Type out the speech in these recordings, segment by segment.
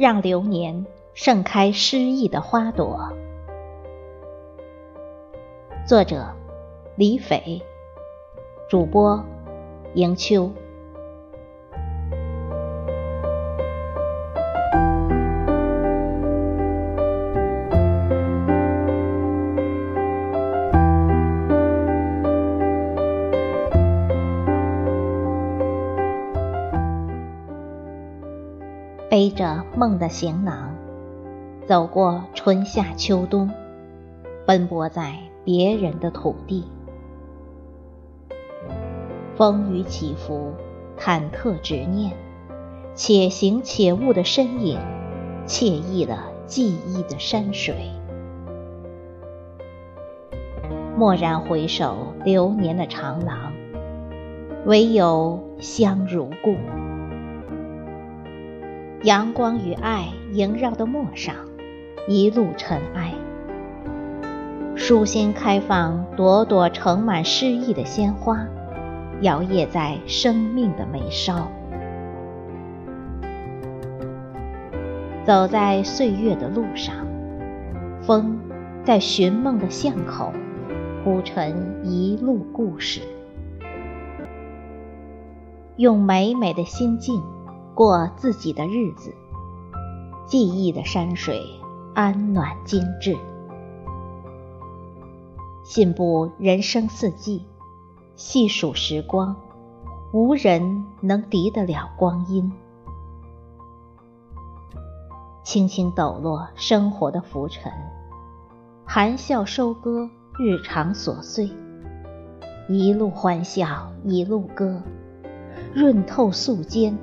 让流年盛开诗意的花朵。作者：李斐，主播：迎秋。背着梦的行囊，走过春夏秋冬，奔波在别人的土地。风雨起伏，忐忑执念，且行且悟的身影，惬意了记忆的山水。蓦然回首，流年的长廊，唯有香如故。阳光与爱萦绕的陌上，一路尘埃。舒心开放朵朵盛满诗意的鲜花，摇曳在生命的眉梢。走在岁月的路上，风在寻梦的巷口铺陈一路故事，用美美的心境。过自己的日子，记忆的山水安暖精致。信步人生四季，细数时光，无人能敌得了光阴。轻轻抖落生活的浮尘，含笑收割日常琐碎，一路欢笑一路歌，润透素笺。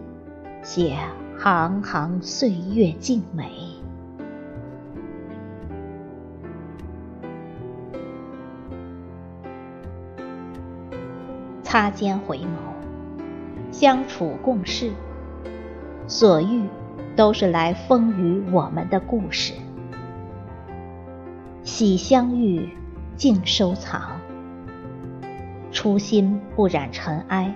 写行行岁月静美，擦肩回眸，相处共事，所遇都是来丰腴我们的故事。喜相遇，静收藏，初心不染尘埃，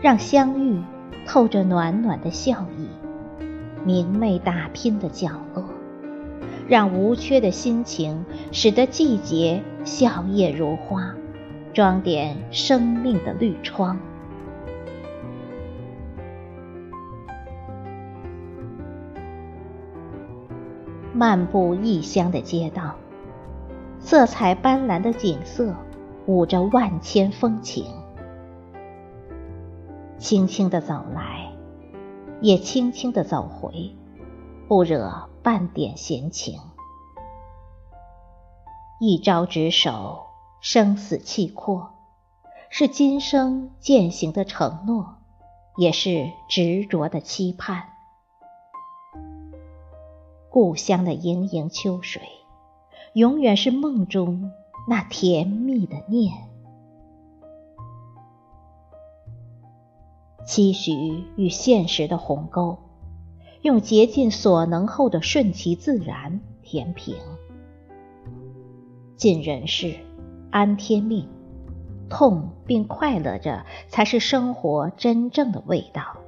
让相遇。透着暖暖的笑意，明媚打拼的角落，让无缺的心情使得季节笑靥如花，装点生命的绿窗。漫步异乡的街道，色彩斑斓的景色，舞着万千风情。轻轻地走来，也轻轻地走回，不惹半点闲情。一朝执手，生死契阔，是今生践行的承诺，也是执着的期盼。故乡的盈盈秋水，永远是梦中那甜蜜的念。期许与现实的鸿沟，用竭尽所能后的顺其自然填平。尽人事，安天命，痛并快乐着，才是生活真正的味道。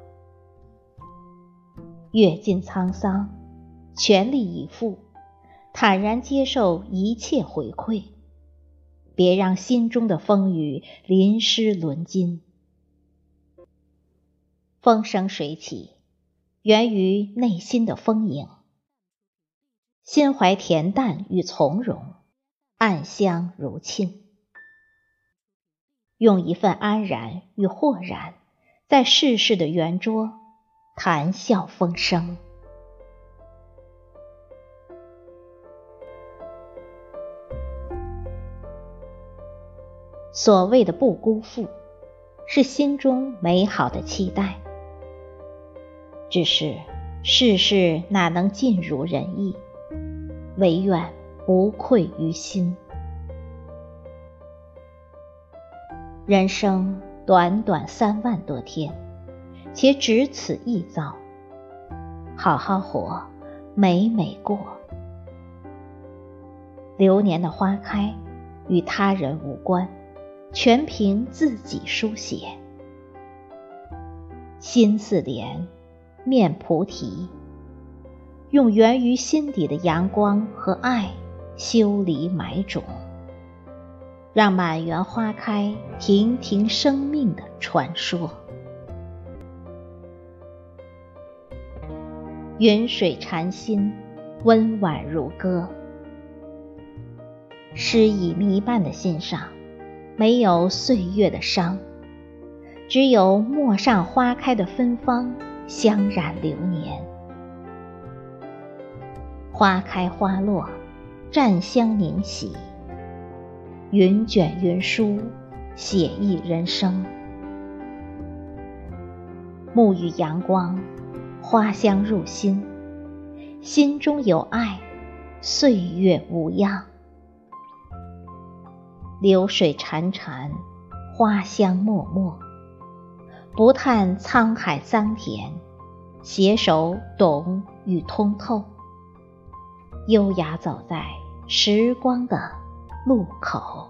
阅尽沧桑，全力以赴，坦然接受一切回馈，别让心中的风雨淋湿纶巾。风生水起，源于内心的丰盈。心怀恬淡与从容，暗香如沁。用一份安然与豁然，在世事的圆桌谈笑风生。所谓的不辜负，是心中美好的期待。只是世事哪能尽如人意？唯愿不愧于心。人生短短三万多天，且只此一遭，好好活，美美过。流年的花开，与他人无关，全凭自己书写。心似莲。面菩提，用源于心底的阳光和爱修理埋种，让满园花开，亭亭生命的传说。云水禅心，温婉如歌。诗意弥漫的心上，没有岁月的伤，只有陌上花开的芬芳，香染流年。花开花落，占香凝喜，云卷云舒，写意人生。沐浴阳光，花香入心，心中有爱，岁月无恙。流水潺潺，花香脉脉，不叹沧海桑田，携手懂与通透，优雅走在时光的路口。